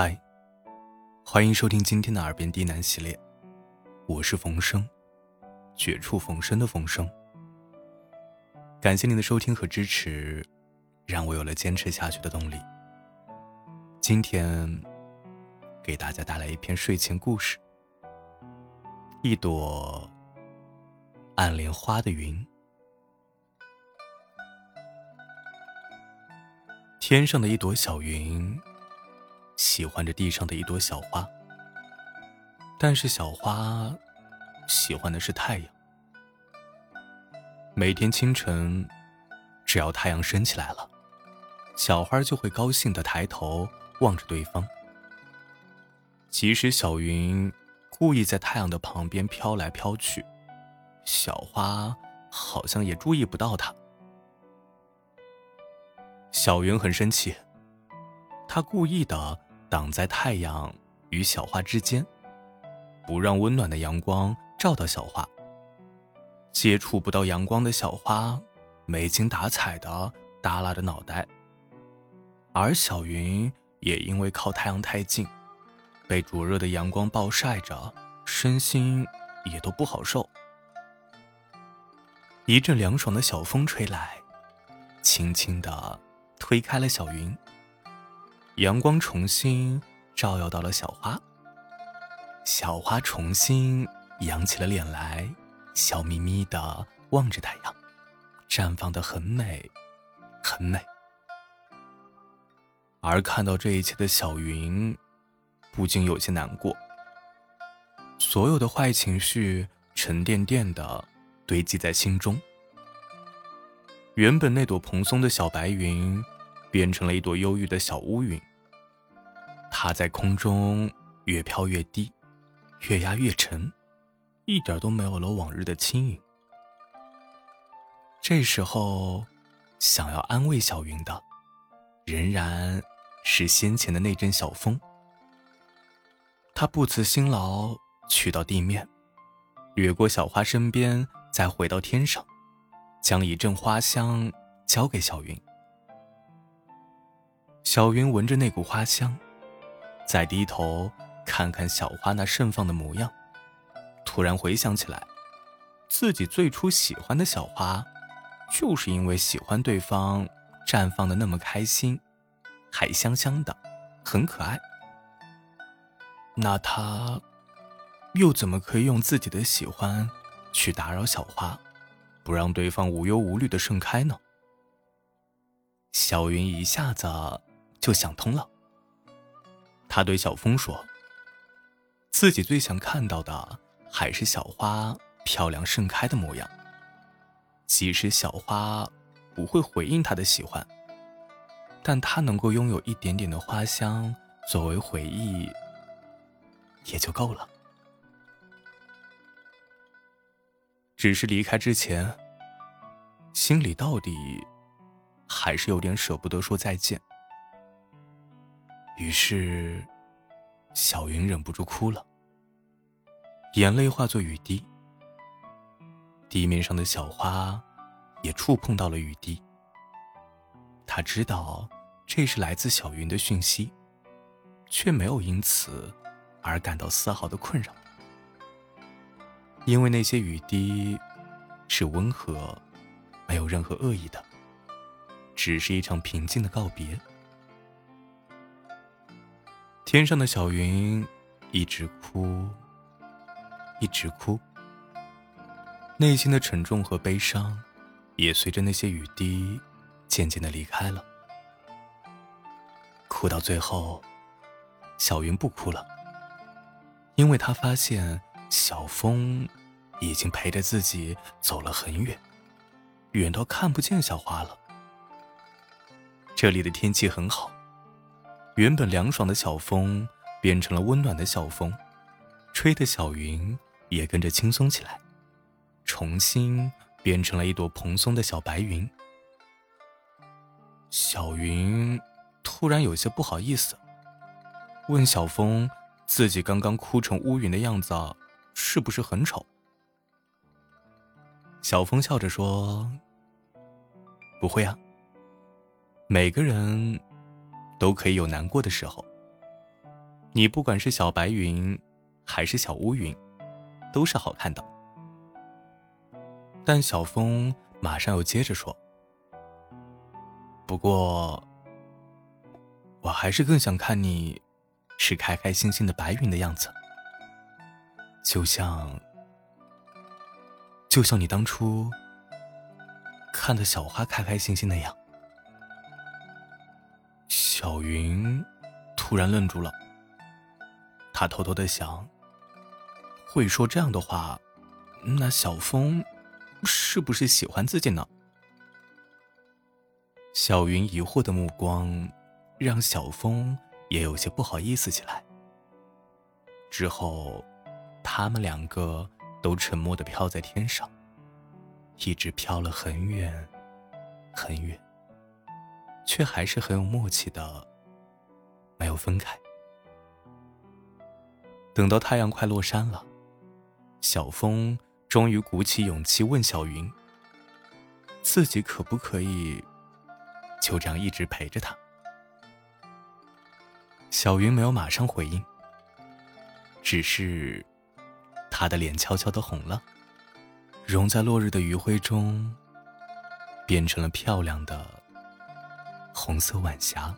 嗨，欢迎收听今天的耳边低喃系列，我是冯生，绝处逢生的冯生。感谢您的收听和支持，让我有了坚持下去的动力。今天给大家带来一篇睡前故事，一朵暗莲花的云。天上的一朵小云，喜欢着地上的一朵小花。但是小花喜欢的是太阳。每天清晨，只要太阳升起来了，小花就会高兴的抬头望着对方。即使小云故意在太阳的旁边飘来飘去，小花好像也注意不到它。小云很生气，他故意的挡在太阳与小花之间，不让温暖的阳光照到小花。接触不到阳光的小花，没精打采的耷拉着脑袋。而小云也因为靠太阳太近，被灼热的阳光暴晒着，身心也都不好受。一阵凉爽的小风吹来，轻轻的。推开了小云，阳光重新照耀到了小花。小花重新扬起了脸来，笑眯眯的望着太阳，绽放的很美，很美。而看到这一切的小云，不禁有些难过。所有的坏情绪沉甸甸的堆积在心中。原本那朵蓬松的小白云，变成了一朵忧郁的小乌云。它在空中越飘越低，越压越沉，一点都没有了往日的轻盈。这时候，想要安慰小云的，仍然是先前的那阵小风。他不辞辛劳去到地面，掠过小花身边，再回到天上。将一阵花香交给小云，小云闻着那股花香，再低头看看小花那盛放的模样，突然回想起来，自己最初喜欢的小花，就是因为喜欢对方绽放的那么开心，还香香的，很可爱。那他，又怎么可以用自己的喜欢去打扰小花？不让对方无忧无虑的盛开呢？小云一下子就想通了。他对小峰说：“自己最想看到的还是小花漂亮盛开的模样。即使小花不会回应他的喜欢，但他能够拥有一点点的花香作为回忆，也就够了。”只是离开之前，心里到底还是有点舍不得说再见。于是，小云忍不住哭了，眼泪化作雨滴。地面上的小花也触碰到了雨滴。他知道这是来自小云的讯息，却没有因此而感到丝毫的困扰。因为那些雨滴是温和，没有任何恶意的，只是一场平静的告别。天上的小云一直哭，一直哭，内心的沉重和悲伤也随着那些雨滴渐渐的离开了。哭到最后，小云不哭了，因为她发现小风。已经陪着自己走了很远，远到看不见小花了。这里的天气很好，原本凉爽的小风变成了温暖的小风，吹的小云也跟着轻松起来，重新变成了一朵蓬松的小白云。小云突然有些不好意思，问小风：“自己刚刚哭成乌云的样子，是不是很丑？”小风笑着说：“不会啊，每个人都可以有难过的时候，你不管是小白云，还是小乌云，都是好看的。但小风马上又接着说：“不过，我还是更想看你是开开心心的白云的样子，就像，就像你当初看的小花开开心心那样。”小云突然愣住了，他偷偷的想：会说这样的话，那小风。是不是喜欢自己呢？小云疑惑的目光，让小风也有些不好意思起来。之后，他们两个都沉默的飘在天上，一直飘了很远，很远，却还是很有默契的，没有分开。等到太阳快落山了，小风。终于鼓起勇气问小云：“自己可不可以就这样一直陪着他？”小云没有马上回应，只是他的脸悄悄的红了，融在落日的余晖中，变成了漂亮的红色晚霞。